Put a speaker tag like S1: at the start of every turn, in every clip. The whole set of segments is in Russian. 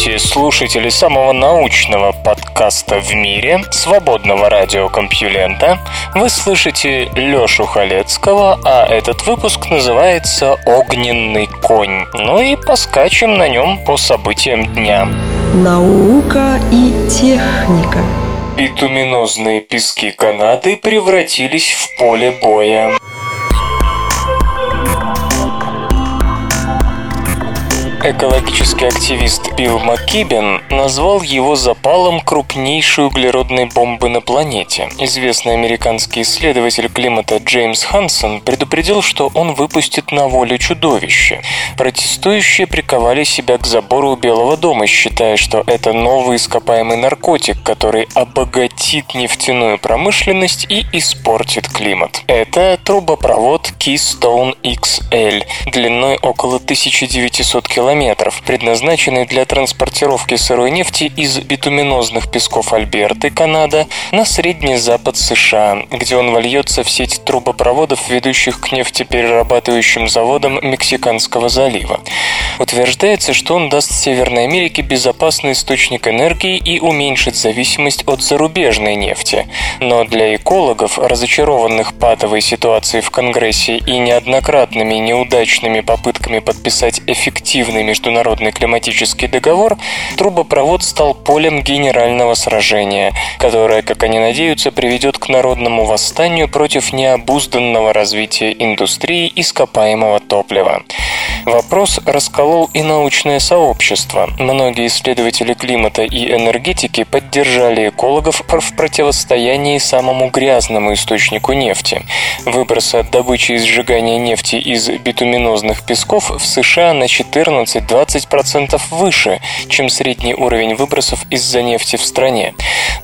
S1: Здравствуйте, слушатели самого научного подкаста в мире, свободного радиокомпьюлента. Вы слышите Лёшу Халецкого, а этот выпуск называется «Огненный конь». Ну и поскачем на нем по событиям дня.
S2: Наука и техника
S1: Битуминозные пески Канады превратились в поле боя. Экологический активист Билл МакКибен назвал его запалом крупнейшей углеродной бомбы на планете. Известный американский исследователь климата Джеймс Хансон предупредил, что он выпустит на волю чудовище. Протестующие приковали себя к забору Белого дома, считая, что это новый ископаемый наркотик, который обогатит нефтяную промышленность и испортит климат. Это трубопровод Keystone XL длиной около 1900 километров километров, предназначенный для транспортировки сырой нефти из битуминозных песков Альберты, Канада, на Средний Запад США, где он вольется в сеть трубопроводов, ведущих к нефтеперерабатывающим заводам Мексиканского залива. Утверждается, что он даст Северной Америке безопасный источник энергии и уменьшит зависимость от зарубежной нефти. Но для экологов, разочарованных патовой ситуацией в Конгрессе и неоднократными неудачными попытками подписать эффективный международный климатический договор, трубопровод стал полем генерального сражения, которое, как они надеются, приведет к народному восстанию против необузданного развития индустрии ископаемого топлива. Вопрос расколол и научное сообщество. Многие исследователи климата и энергетики поддержали экологов в противостоянии самому грязному источнику нефти. Выбросы от добычи и сжигания нефти из битуминозных песков в США на 14-20% выше, чем средний уровень выбросов из-за нефти в стране.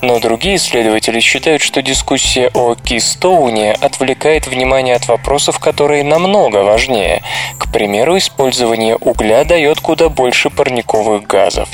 S1: Но другие исследователи считают, что дискуссия о Кистоуне отвлекает внимание от вопросов, которые намного важнее. К примеру, использование угля дает куда больше парниковых газов.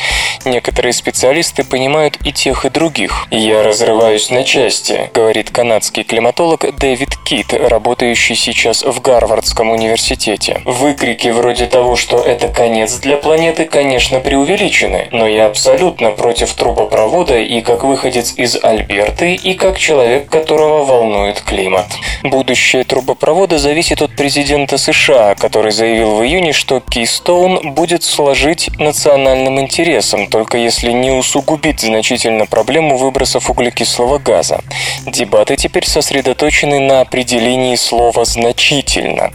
S1: Некоторые специалисты понимают и тех, и других. «Я разрываюсь на части», — говорит канадский климатолог Дэвид Кит, работающий сейчас в Гарвардском университете. Выкрики вроде того, что это конец для планеты, конечно, преувеличены, но я абсолютно против трубопровода и как выходец из Альберты, и как человек, которого волнует климат. Будущее трубопровода зависит от президента США, который заявил в июне, что Keystone будет сложить национальным интересом, только если не усугубит значительно проблему выбросов углекислого газа. Дебаты теперь сосредоточены на определении слова «значительно».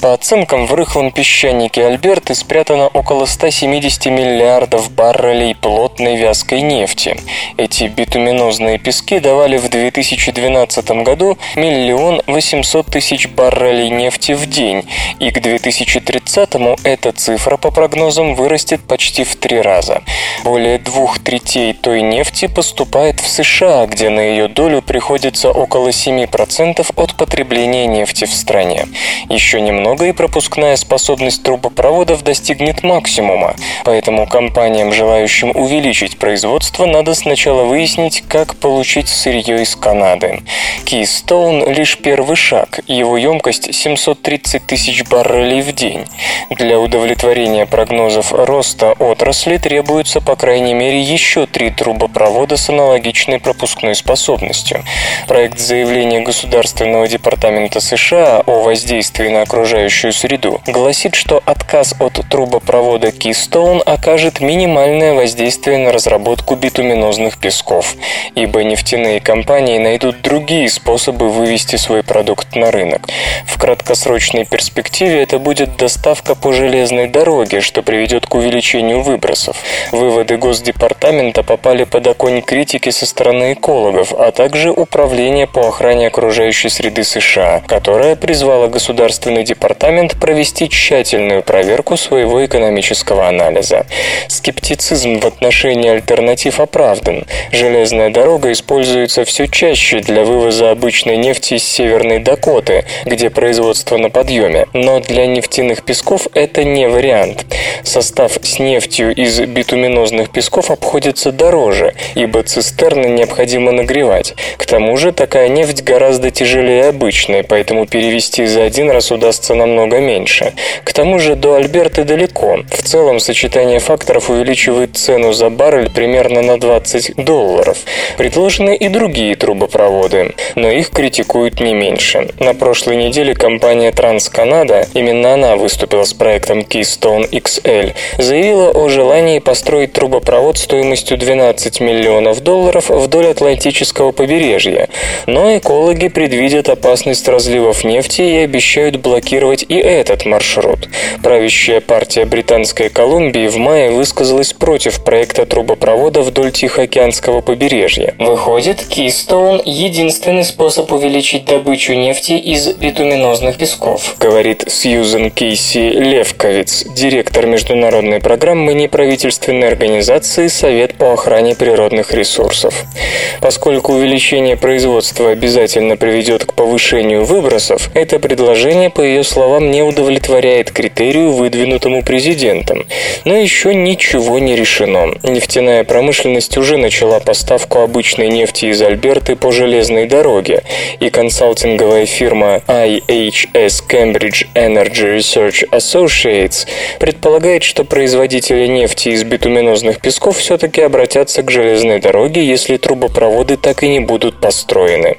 S1: По оценкам, в рыхлом песчанике Альберты спрятано около 170 миллиардов баррелей плотной вязкой нефти. Эти битуминозные пески давали в 2012 году миллион 800 тысяч баррелей нефти в день, и к 2030-му эта цифра, по прогнозам, вырастет почти в три раза. Более двух третей той нефти поступает в США, где на ее долю приходится около 7% от потребления нефти в стране. Еще немного и пропускная способность трубопроводов достигнет максимума, поэтому компаниям, желающим увеличить производство, надо сначала выяснить, как получить сырье из Канады. Keystone – лишь первый шаг, его емкость 730 тысяч баррелей в день. Для удовлетворения прогнозов роста отрасли требуется по крайней мере еще три трубопровода с аналогичной пропускной способностью. Проект заявления Государственного департамента США о воздействии на окружающую среду гласит, что отказ от трубопровода Keystone окажет минимальное воздействие на разработку битуминозных песков, ибо нефтяные компании найдут другие способы вывести свой продукт на рынок. В краткосрочной перспективе это будет доставка по железной дороге, что приведет к увеличению выбросов. Вывод Выводы Госдепартамента попали под огонь критики со стороны экологов, а также Управления по охране окружающей среды США, которое призвало Государственный департамент провести тщательную проверку своего экономического анализа. Скептицизм в отношении альтернатив оправдан. Железная дорога используется все чаще для вывоза обычной нефти из Северной Дакоты, где производство на подъеме, но для нефтяных песков это не вариант. Состав с нефтью из битуминозных песков обходится дороже, ибо цистерны необходимо нагревать. К тому же такая нефть гораздо тяжелее обычной, поэтому перевести за один раз удастся намного меньше. К тому же до Альберты далеко. В целом сочетание факторов увеличивает цену за баррель примерно на 20 долларов. Предложены и другие трубопроводы, но их критикуют не меньше. На прошлой неделе компания TransCanada, именно она выступила с проектом Keystone XL, заявила о желании построить трубопровод стоимостью 12 миллионов долларов вдоль Атлантического побережья. Но экологи предвидят опасность разливов нефти и обещают блокировать и этот маршрут. Правящая партия Британской Колумбии в мае высказалась против проекта трубопровода вдоль Тихоокеанского побережья. Выходит, Keystone – единственный способ увеличить добычу нефти из битуминозных песков, говорит Сьюзен Кейси Левковиц, директор международной программы неправительственной организации «Совет по охране природных ресурсов». Поскольку увеличение производства обязательно приведет к повышению выбросов, это предложение, по ее словам, не удовлетворяет критерию, выдвинутому президентом. Но еще ничего не решено. Нефтяная промышленность уже начала поставку обычной нефти из Альберты по железной дороге, и консалтинговая фирма IHS Cambridge Energy Research Associates предполагает, что производители нефти из битуминозных песков все-таки обратятся к железной дороге, если трубопроводы так и не будут построены.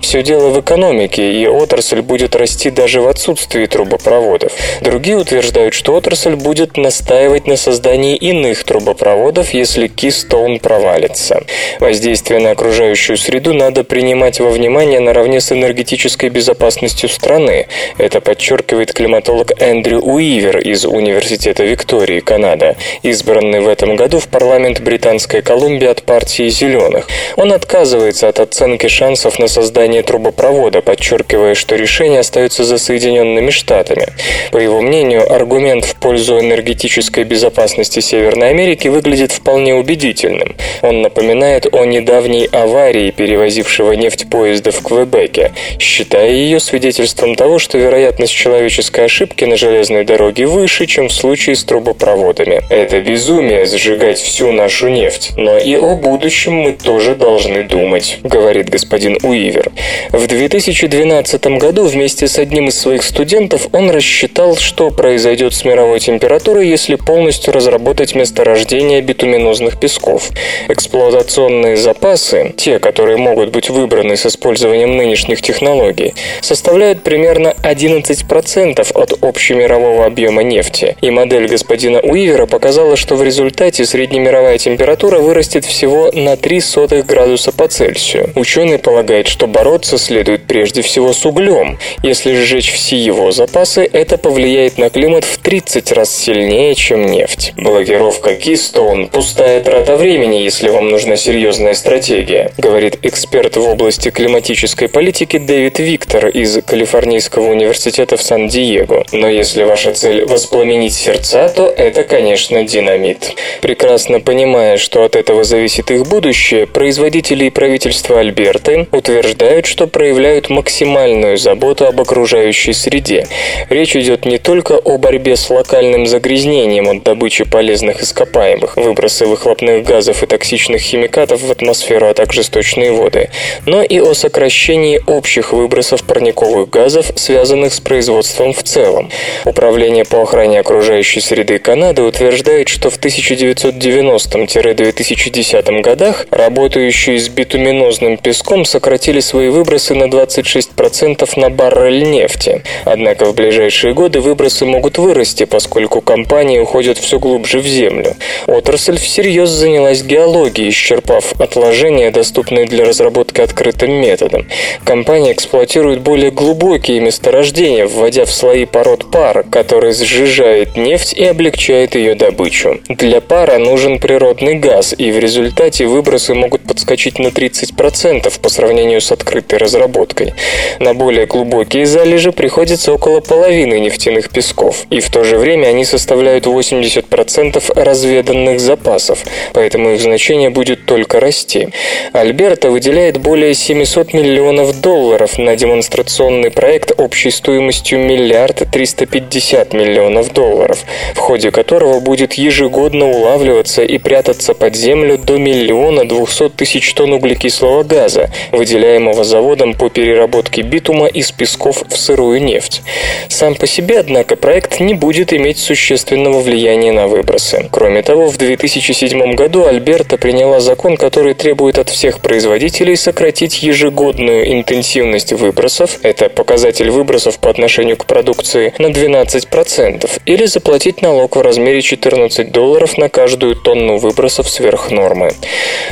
S1: Все дело в экономике, и отрасль будет расти даже в отсутствии трубопроводов. Другие утверждают, что отрасль будет настаивать на создании иных трубопроводов, если Keystone провалится. Воздействие на окружающую среду надо принимать во внимание наравне с энергетической безопасностью страны. Это подчеркивает климатолог Эндрю Уивер из Университета Виктории, Канада, избранный в этом году в парламент Британской Колумбии от партии «Зеленых». Он отказывается от оценки шансов на создание трубопровода, подчеркивая, что решение остается за Соединенными Штатами. По его мнению, аргумент в пользу энергетической безопасности Северной Америки выглядит вполне убедительным. Он напоминает о недавней аварии, перевозившего нефть поезда в Квебеке, считая ее свидетельством того, что вероятность человеческой ошибки на железной дороге выше, чем в случае с трубопроводами. Это безумие сжигать всю нашу нефть, но и о будущем мы тоже должны думать, говорит господин Уивер. В 2012 году вместе с одним из своих студентов он рассчитал, что произойдет с мировой температурой, если полностью разработать месторождение битуминозных песков. Эксплуатационные запасы, те, которые могут быть выбраны с использованием нынешних технологий, составляют примерно 11% от общемирового объема нефти, и модель господина Уивера показала, что в результате среднемировая температура вырастет всего на 0,03 градуса по Цельсию. Ученый полагает, что бороться следует прежде всего с углем. Если сжечь все его запасы, это повлияет на климат в 30 раз сильнее, чем нефть. Блокировка Keystone – пустая трата времени, если вам нужна серьезная стратегия, говорит эксперт в области климатической политики Дэвид Виктор из Калифорнийского университета в Сан-Диего. Но если ваша цель воспламенить сердца, то это, конечно, динамит. Прекрасно понимая, что от этого зависит их будущее, производители и правительство Альберты утверждают, что проявляют максимальную заботу об окружающей среде. Речь идет не только о борьбе с локальным загрязнением от добычи полезных ископаемых, выбросы выхлопных газов и токсичных химикатов в атмосферу, а также сточные воды, но и о сокращении общих выбросов парниковых газов, связанных с производством в целом. Управление по охране окружающей среды Канады утверждает, что в 1990-2010 годах работающие с битуминозным песком сократили свои выбросы на 26% на баррель нефти. Однако в ближайшие годы выбросы могут вырасти, поскольку компании уходят все глубже в землю. Отрасль всерьез занялась геологией, исчерпав отложения, доступные для разработки открытым методом. Компания эксплуатирует более глубокие месторождения, вводя в слои пород пар, который сжижает нефть и облегчает ее добычу. Для пар пара нужен природный газ, и в результате выбросы могут подскочить на 30% по сравнению с открытой разработкой. На более глубокие залежи приходится около половины нефтяных песков, и в то же время они составляют 80% разведанных запасов, поэтому их значение будет только расти. Альберта выделяет более 700 миллионов долларов на демонстрационный проект общей стоимостью миллиард 350 миллионов долларов, в ходе которого будет ежегодно улавливаться и прятаться под землю до миллиона 200 тысяч тонн углекислого газа, выделяемого заводом по переработке битума из песков в сырую нефть. Сам по себе, однако, проект не будет иметь существенного влияния на выбросы. Кроме того, в 2007 году Альберта приняла закон, который требует от всех производителей сократить ежегодную интенсивность выбросов, это показатель выбросов по отношению к продукции, на 12%, или заплатить налог в размере 14 долларов на каждую тонну выбросов сверх нормы.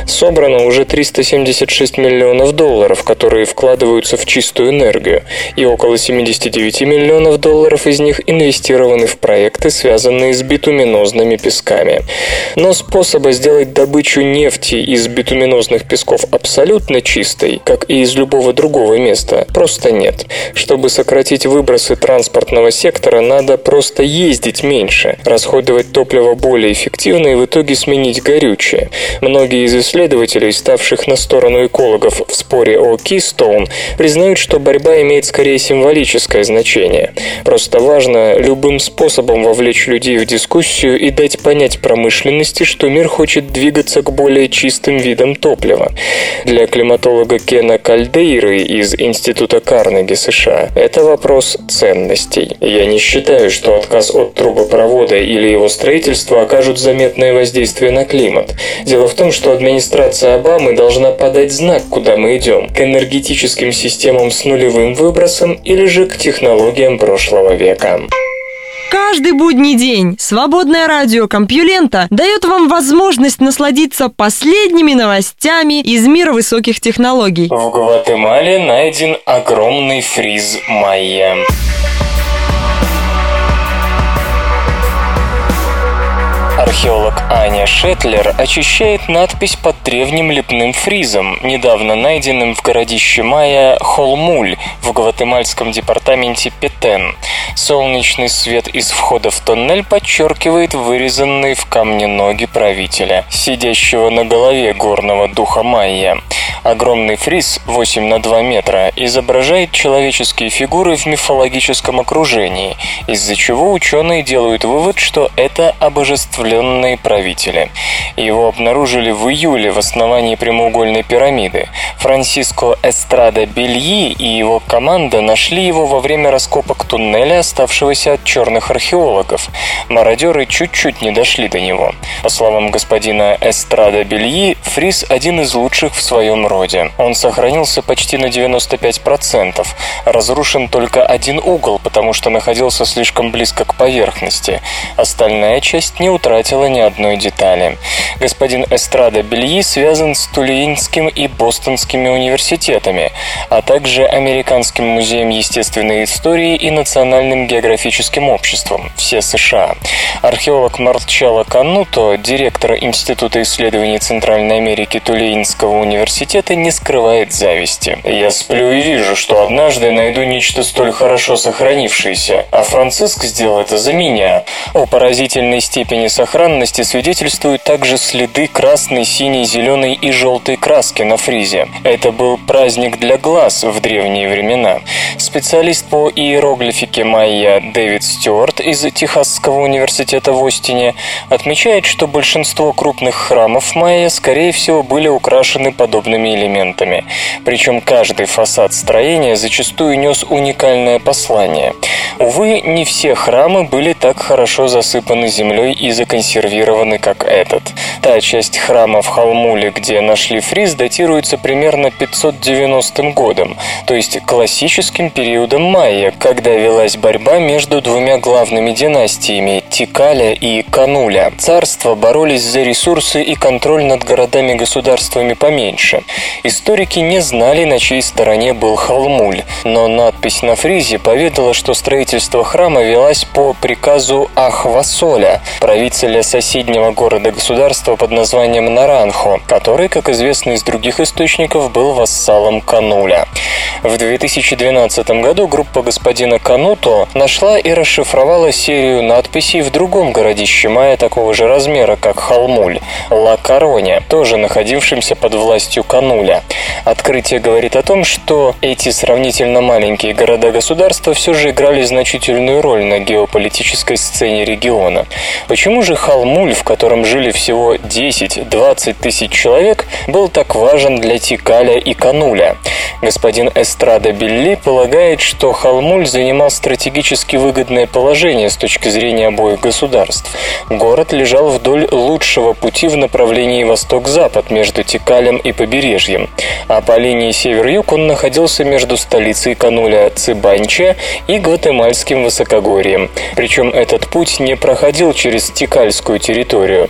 S1: Собрано уже 376 миллионов долларов, которые вкладываются в чистую энергию, и около 79 миллионов долларов из них инвестированы в проекты, связанные с битуминозными песками. Но способа сделать добычу нефти из битуминозных песков абсолютно чистой, как и из любого другого места, просто нет. Чтобы сократить выбросы транспортного сектора, надо просто ездить меньше, расходовать топливо более эффективно и в итоге сменить горючее. Многие из исследователей, ставших на сторону экологов в споре о Keystone, признают, что борьба имеет скорее символическое значение. Просто важно любым способом вовлечь людей в дискуссию и дать понять промышленности, что мир хочет двигаться к более чистым видам топлива. Для климатолога Кена Кальдейры из Института Карнеги США это вопрос ценностей. Я не считаю, что отказ от трубопровода или его строительства окажут заметное воздействие на климат. Дело в том, что администрация Обамы должна подать знак, куда мы идем – к энергетическим системам с нулевым выбросом или же к технологиям прошлого века.
S2: Каждый будний день свободное радио Компьюлента дает вам возможность насладиться последними новостями из мира высоких технологий.
S1: В Гватемале найден огромный фриз майя. Археолог Аня Шетлер очищает надпись под древним лепным фризом, недавно найденным в городище Майя Холмуль в гватемальском департаменте Петен. Солнечный свет из входа в тоннель подчеркивает вырезанные в камне ноги правителя, сидящего на голове горного духа Майя. Огромный фриз 8 на 2 метра изображает человеческие фигуры в мифологическом окружении, из-за чего ученые делают вывод, что это обожествление определенные правители. Его обнаружили в июле в основании прямоугольной пирамиды. Франсиско Эстрада Бельи и его команда нашли его во время раскопок туннеля, оставшегося от черных археологов. Мародеры чуть-чуть не дошли до него. По словам господина Эстрада Бельи, фриз один из лучших в своем роде. Он сохранился почти на 95%. Разрушен только один угол, потому что находился слишком близко к поверхности. Остальная часть не утратила ни одной детали. Господин Эстрада Бельи связан с Тулейнским и Бостонскими университетами, а также Американским музеем естественной истории и Национальным географическим обществом, все США. Археолог Марчало Кануто, директор Института исследований Центральной Америки Тулейнского университета, не скрывает зависти. «Я сплю и вижу, что однажды найду нечто столь хорошо сохранившееся, а Франциск сделал это за меня». О поразительной степени сохранности свидетельствуют также следы красной, синей, зеленой и желтой краски на фризе. Это был праздник для глаз в древние времена. Специалист по иероглифике майя Дэвид Стюарт из Техасского университета в Остине отмечает, что большинство крупных храмов майя, скорее всего, были украшены подобными элементами. Причем каждый фасад строения зачастую нес уникальное послание. Увы, не все храмы были так хорошо засыпаны землей и законсервированы как этот. Та часть храма в Халмуле, где нашли фриз, датируется примерно 590 годом, то есть классическим периодом майя, когда велась борьба между двумя главными династиями – Тикаля и Кануля. Царства боролись за ресурсы и контроль над городами-государствами поменьше. Историки не знали, на чьей стороне был Халмуль, но надпись на фризе поведала, что строители строительство храма велась по приказу Ахвасоля, правителя соседнего города-государства под названием Наранхо, который, как известно из других источников, был вассалом Кануля. В 2012 году группа господина Кануто нашла и расшифровала серию надписей в другом городище Мая такого же размера, как Халмуль, Ла Короне, тоже находившемся под властью Кануля. Открытие говорит о том, что эти сравнительно маленькие города-государства все же играли значительную роль на геополитической сцене региона. Почему же Халмуль, в котором жили всего 10-20 тысяч человек, был так важен для Тикаля и Кануля? Господин Эстрада Билли полагает, что Халмуль занимал стратегически выгодное положение с точки зрения обоих государств. Город лежал вдоль лучшего пути в направлении восток-запад между Тикалем и побережьем, а по линии север-юг он находился между столицей Кануля Цибанча и Гватемальским высокогорьем. Причем этот путь не проходил через Тикальскую территорию.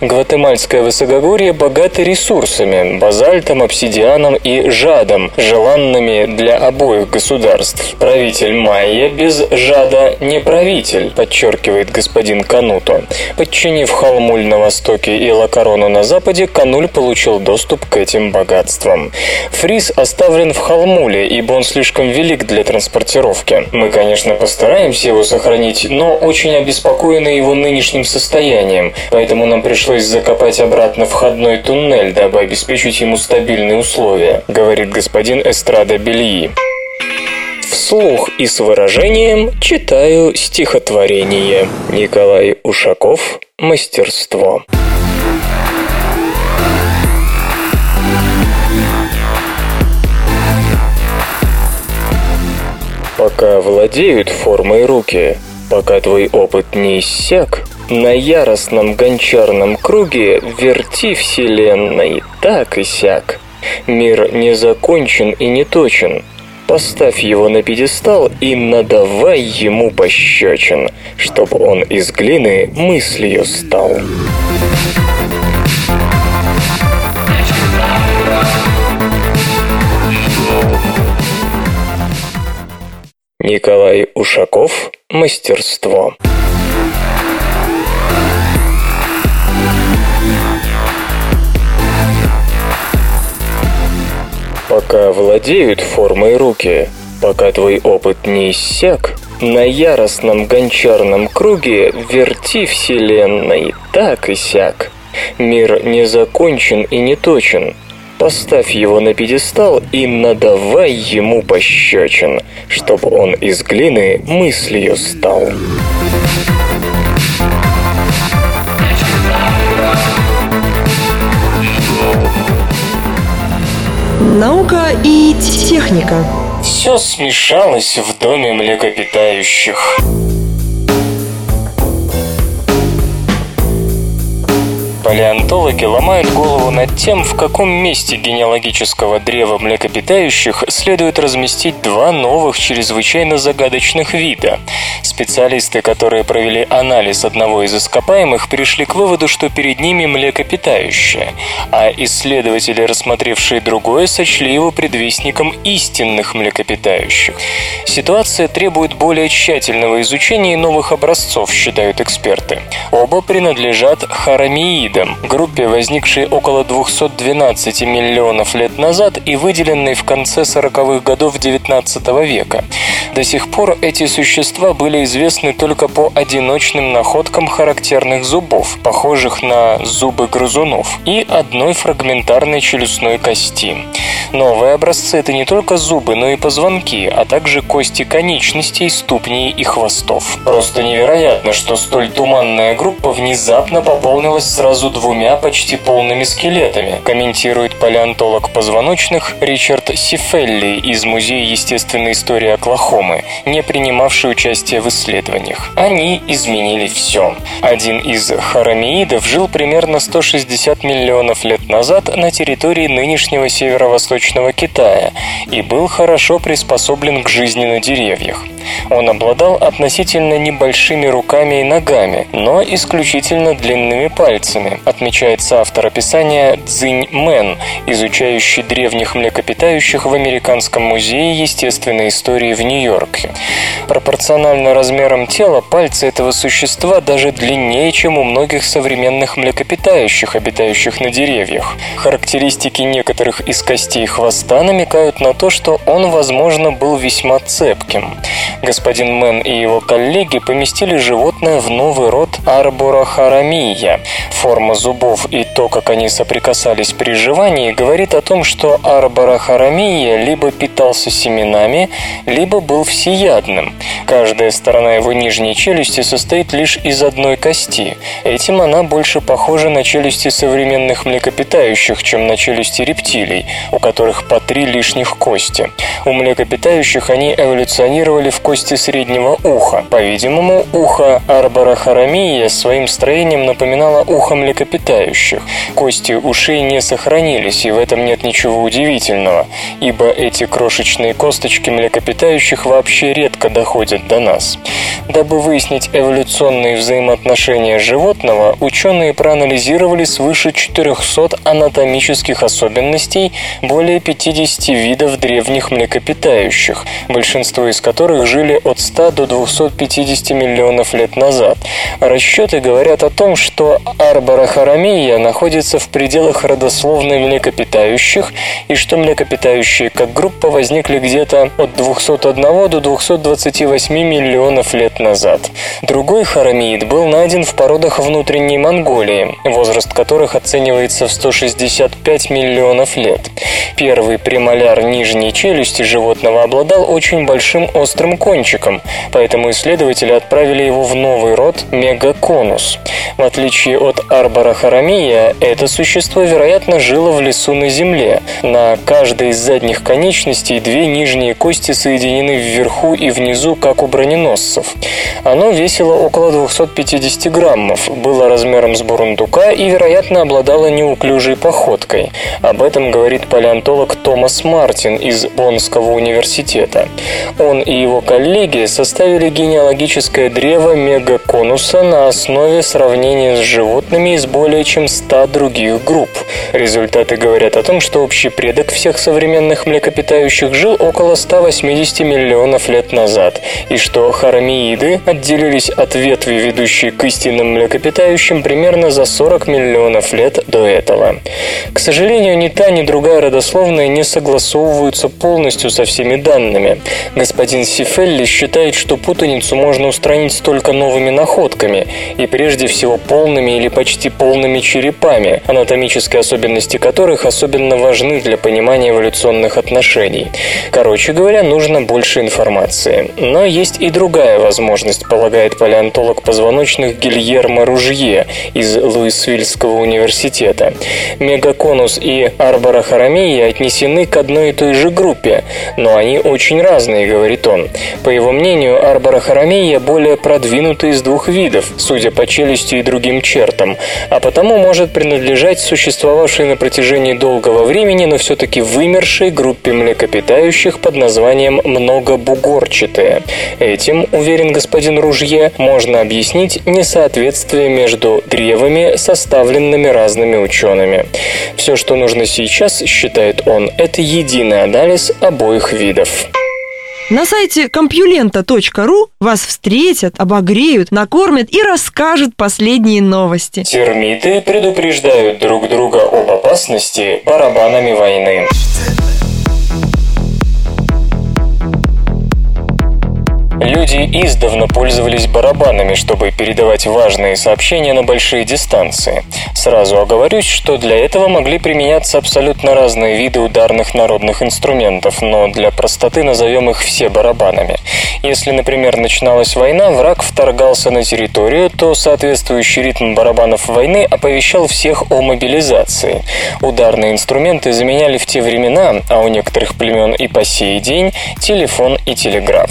S1: Гватемальское высокогорье богато ресурсами – базальтом, обсидианом и жадом, желанными для обоих государств. Правитель Майя без жада не правитель, подчеркивает господин Кануто. Подчинив Халмуль на востоке и Лакарону на западе, Кануль получил доступ к этим богатствам. Фриз оставлен в Халмуле, ибо он слишком велик для транспортировки. Мы, конечно, постараемся его сохранить, но очень обеспокоены его нынешним состоянием, поэтому нам пришлось закопать обратно входной туннель, дабы обеспечить ему стабильные условия, говорит господин Эстрада Бельи. Вслух и с выражением читаю стихотворение. Николай Ушаков «Мастерство». Пока владеют формой руки, пока твой опыт не иссяк, на яростном гончарном круге верти вселенной так и сяк. Мир не закончен и не точен. Поставь его на пьедестал и надавай ему пощечин, чтобы он из глины мыслью стал. Николай Ушаков «Мастерство». Пока владеют формой руки, пока твой опыт не иссяк, на яростном гончарном круге верти вселенной так и сяк. Мир не закончен и не точен, Поставь его на пьедестал и надавай ему пощечин, чтобы он из глины мыслью стал.
S2: Наука и техника.
S1: Все смешалось в доме млекопитающих. Палеонтологи ломают голову над тем, в каком месте генеалогического древа млекопитающих следует разместить два новых чрезвычайно загадочных вида. Специалисты, которые провели анализ одного из ископаемых, пришли к выводу, что перед ними млекопитающее, а исследователи, рассмотревшие другое, сочли его предвестником истинных млекопитающих. Ситуация требует более тщательного изучения новых образцов, считают эксперты. Оба принадлежат харамиидам, видам, группе, возникшей около 212 миллионов лет назад и выделенной в конце 40-х годов XIX века. До сих пор эти существа были известны только по одиночным находкам характерных зубов, похожих на зубы грызунов, и одной фрагментарной челюстной кости. Новые образцы – это не только зубы, но и позвонки, а также кости конечностей, ступней и хвостов. Просто невероятно, что столь туманная группа внезапно пополнилась сразу двумя почти полными скелетами, комментирует палеонтолог позвоночных Ричард Сифелли из Музея естественной истории Оклахомы, не принимавший участие в исследованиях. Они изменили все. Один из харамеидов жил примерно 160 миллионов лет назад на территории нынешнего северо-восточного Восточного Китая и был хорошо приспособлен к жизни на деревьях. Он обладал относительно небольшими руками и ногами, но исключительно длинными пальцами, отмечается автор описания Цзинь Мэн, изучающий древних млекопитающих в Американском музее естественной истории в Нью-Йорке. Пропорционально размерам тела пальцы этого существа даже длиннее, чем у многих современных млекопитающих, обитающих на деревьях. Характеристики некоторых из костей хвоста намекают на то, что он, возможно, был весьма цепким. Господин Мэн и его коллеги поместили животное в новый род Арборохарамия. Форма зубов и то, как они соприкасались при жевании, говорит о том, что Арборохарамия либо питался семенами, либо был всеядным. Каждая сторона его нижней челюсти состоит лишь из одной кости. Этим она больше похожа на челюсти современных млекопитающих, чем на челюсти рептилий, у которых по три лишних кости. У млекопитающих они эволюционировали в кости среднего уха. По-видимому, ухо арборохарамия своим строением напоминало ухо млекопитающих. Кости ушей не сохранились, и в этом нет ничего удивительного, ибо эти крошечные косточки млекопитающих вообще редко доходят до нас. Дабы выяснить эволюционные взаимоотношения животного, ученые проанализировали свыше 400 анатомических особенностей более 50 видов древних млекопитающих, большинство из которых жили от 100 до 250 миллионов лет назад. Расчеты говорят о том, что арборохарамия находится в пределах родословной млекопитающих и что млекопитающие как группа возникли где-то от 201 до 228 миллионов лет назад. Другой харамиид был найден в породах внутренней Монголии, возраст которых оценивается в 165 миллионов лет. Первый премоляр нижней челюсти животного обладал очень большим острым кончиком, поэтому исследователи отправили его в новый род мегаконус. В отличие от арборохарамия, это существо, вероятно, жило в лесу на земле. На каждой из задних конечностей две нижние кости соединены вверху и внизу, как у броненосцев. Оно весило около 250 граммов, было размером с бурундука и, вероятно, обладало неуклюжей походкой. Об этом говорит палеонтолог Томас Мартин из Боннского университета. Он и его коллеги составили генеалогическое древо мегаконуса на основе сравнения с животными из более чем 100 других групп. Результаты говорят о том, что общий предок всех современных млекопитающих жил около 180 миллионов лет назад, и что харамииды отделились от ветви, ведущей к истинным млекопитающим, примерно за 40 миллионов лет до этого. К сожалению, ни та, ни другая родословная не согласовываются полностью со всеми данными. Господин Сифелли считает, что путаницу можно устранить только новыми находками, и прежде всего полными или почти полными черепами, анатомические особенности которых особенно важны для понимания эволюционных отношений. Короче говоря, нужно больше информации. Но есть и другая возможность, полагает палеонтолог позвоночных Гильермо Ружье из Луисвильского университета. Мегаконус и арборохарамия отнесены к одной и той же группе, но они очень разные, говорит он. По его мнению, арборохарамия более продвинутый из двух видов, судя по челюсти и другим чертам, а потому может принадлежать существовавшей на протяжении долгого времени, но все-таки вымершей группе млекопитающих под названием многобугорчатые. Этим, уверен господин Ружье, можно объяснить несоответствие между древами, составленными разными учеными. Все, что нужно сейчас, считает он, это единый анализ обоих видов.
S2: На сайте компьюлента.ру вас встретят, обогреют, накормят и расскажут последние новости.
S1: Термиты предупреждают друг друга об опасности барабанами войны. Люди издавна пользовались барабанами, чтобы передавать важные сообщения на большие дистанции. Сразу оговорюсь, что для этого могли применяться абсолютно разные виды ударных народных инструментов, но для простоты назовем их все барабанами. Если, например, начиналась война, враг вторгался на территорию, то соответствующий ритм барабанов войны оповещал всех о мобилизации. Ударные инструменты заменяли в те времена, а у некоторых племен и по сей день, телефон и телеграф.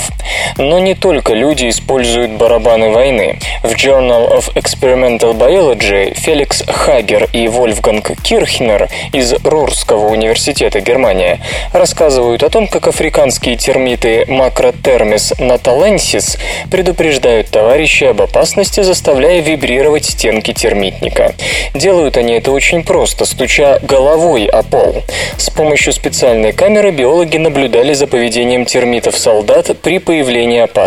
S1: Но не не только люди используют барабаны войны. В Journal of Experimental Biology Феликс Хагер и Вольфганг Кирхнер из Рурского университета Германия рассказывают о том, как африканские термиты Macrotermis natalensis предупреждают товарищей об опасности, заставляя вибрировать стенки термитника. Делают они это очень просто, стуча головой о пол. С помощью специальной камеры биологи наблюдали за поведением термитов-солдат при появлении опасности.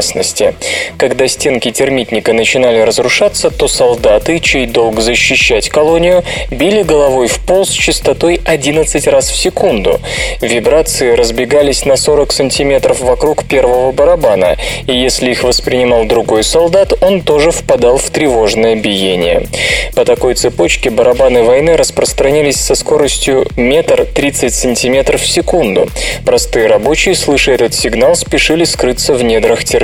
S1: Когда стенки термитника начинали разрушаться, то солдаты, чей долг защищать колонию, били головой в пол с частотой 11 раз в секунду. Вибрации разбегались на 40 сантиметров вокруг первого барабана, и если их воспринимал другой солдат, он тоже впадал в тревожное биение. По такой цепочке барабаны войны распространились со скоростью метр 30 сантиметров в секунду. Простые рабочие, слыша этот сигнал, спешили скрыться в недрах термитника.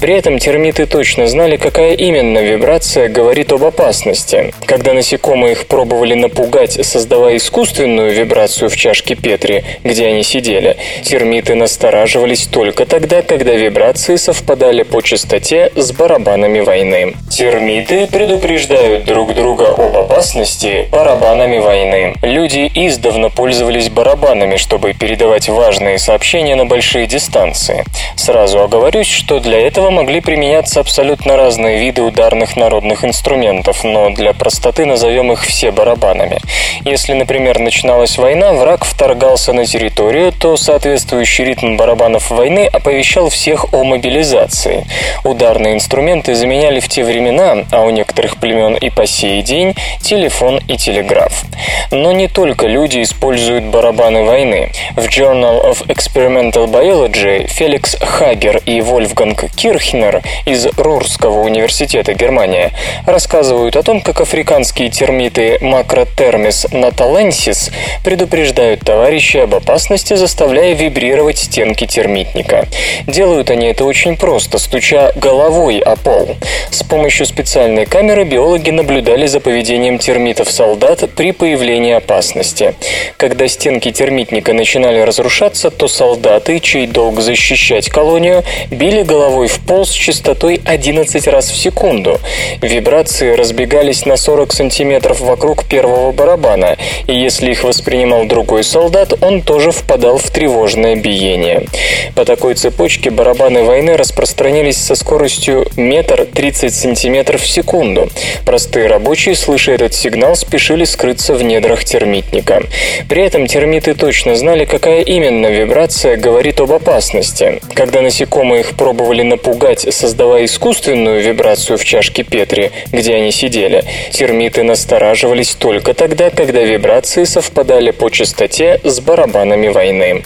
S1: При этом термиты точно знали, какая именно вибрация говорит об опасности. Когда насекомые их пробовали напугать, создавая искусственную вибрацию в чашке Петри, где они сидели, термиты настораживались только тогда, когда вибрации совпадали по частоте с барабанами войны. Термиты предупреждают друг друга об опасности барабанами войны. Люди издавна пользовались барабанами, чтобы передавать важные сообщения на большие дистанции. Сразу оговорюсь, что для этого могли применяться абсолютно разные виды ударных народных инструментов, но для простоты назовем их все барабанами. Если, например, начиналась война, враг вторгался на территорию, то соответствующий ритм барабанов войны оповещал всех о мобилизации. Ударные инструменты заменяли в те времена, а у некоторых племен и по сей день, телефон и телеграф. Но не только люди используют барабаны войны. В Journal of Experimental Biology Феликс Хагер и Вольфганг Кирхнер из Рурского университета Германия рассказывают о том, как африканские термиты Macrotermis natalensis предупреждают товарищей об опасности, заставляя вибрировать стенки термитника. Делают они это очень просто, стуча головой о пол. С помощью специальной камеры биологи наблюдали за поведением термитов-солдат при появлении опасности. Когда стенки термитника начинали разрушаться, то солдаты, чей долг защищать колонию, били головой в пол с частотой 11 раз в секунду. Вибрации разбегались на 40 сантиметров вокруг первого барабана, и если их воспринимал другой солдат, он тоже впадал в тревожное биение. По такой цепочке барабаны войны распространились со скоростью метр 30 сантиметров в секунду. Простые рабочие, слыша этот сигнал, спешили скрыться в недрах термитника. При этом термиты точно знали, какая именно вибрация говорит об опасности. Когда насекомые их пробовали напугать, создавая искусственную вибрацию в чашке Петри, где они сидели, термиты настораживались только тогда, когда вибрации совпадали по частоте с барабанами войны.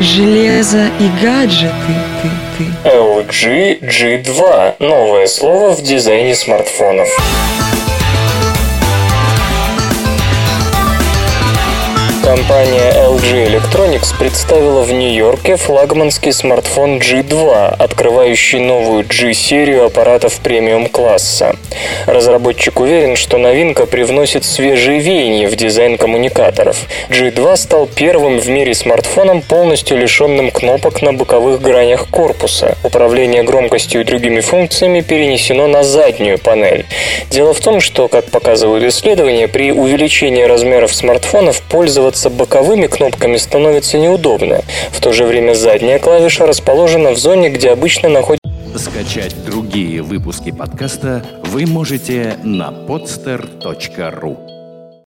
S2: Железо и гаджеты, ты, ты.
S1: LG G2 – новое слово в дизайне смартфонов. Компания LG Electronics представила в Нью-Йорке флагманский смартфон G2, открывающий новую G-серию аппаратов премиум-класса. Разработчик уверен, что новинка привносит свежие веяния в дизайн коммуникаторов. G2 стал первым в мире смартфоном, полностью лишенным кнопок на боковых гранях корпуса. Управление громкостью и другими функциями перенесено на заднюю панель. Дело в том, что, как показывают исследования, при увеличении размеров смартфонов пользоваться боковыми кнопками становится неудобно. В то же время задняя клавиша расположена в зоне, где обычно находится
S3: Скачать другие выпуски подкаста вы можете на podster.ru